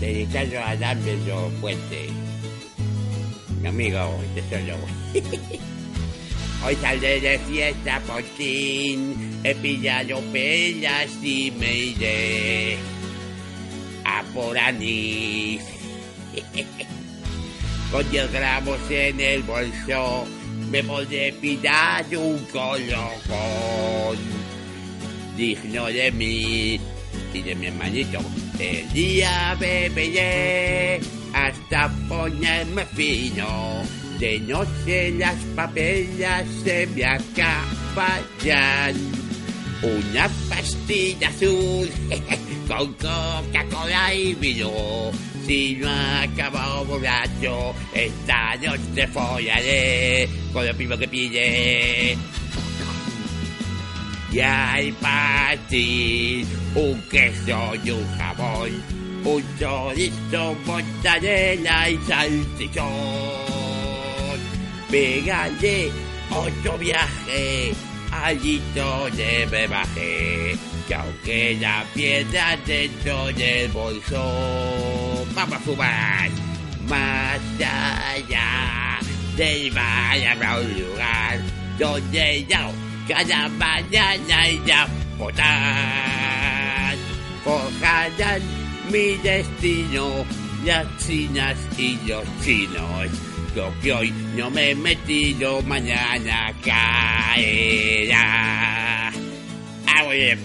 dedicado a Alambre los Puentes. Mi amigo, este solo. Hoy saldré de fiesta por fin, he pillado pelas y me iré a por anís. Con 10 gramos en el bolso me podré pillar un colocón digno de mí y de mi hermanito. El día beberé hasta ponerme fino. De noche las papelas se me acabarán. Una pastilla azul con Coca-Cola y vino. Si no acabo borracho, esta noche follaré con el primo que pille. Y hay para ti un queso y un jamón, un chorizo, mortadela y salchichón. Pégale otro viaje, allí donde me bajé, que aunque la piedra dentro del bolso, vamos a fumar más allá del bar habrá un lugar donde yo cada mañana iré a votar. Forjarán mi destino las chinas y los chinos. Lo que hoy no me he metido, mañana caerá. Ah, voy a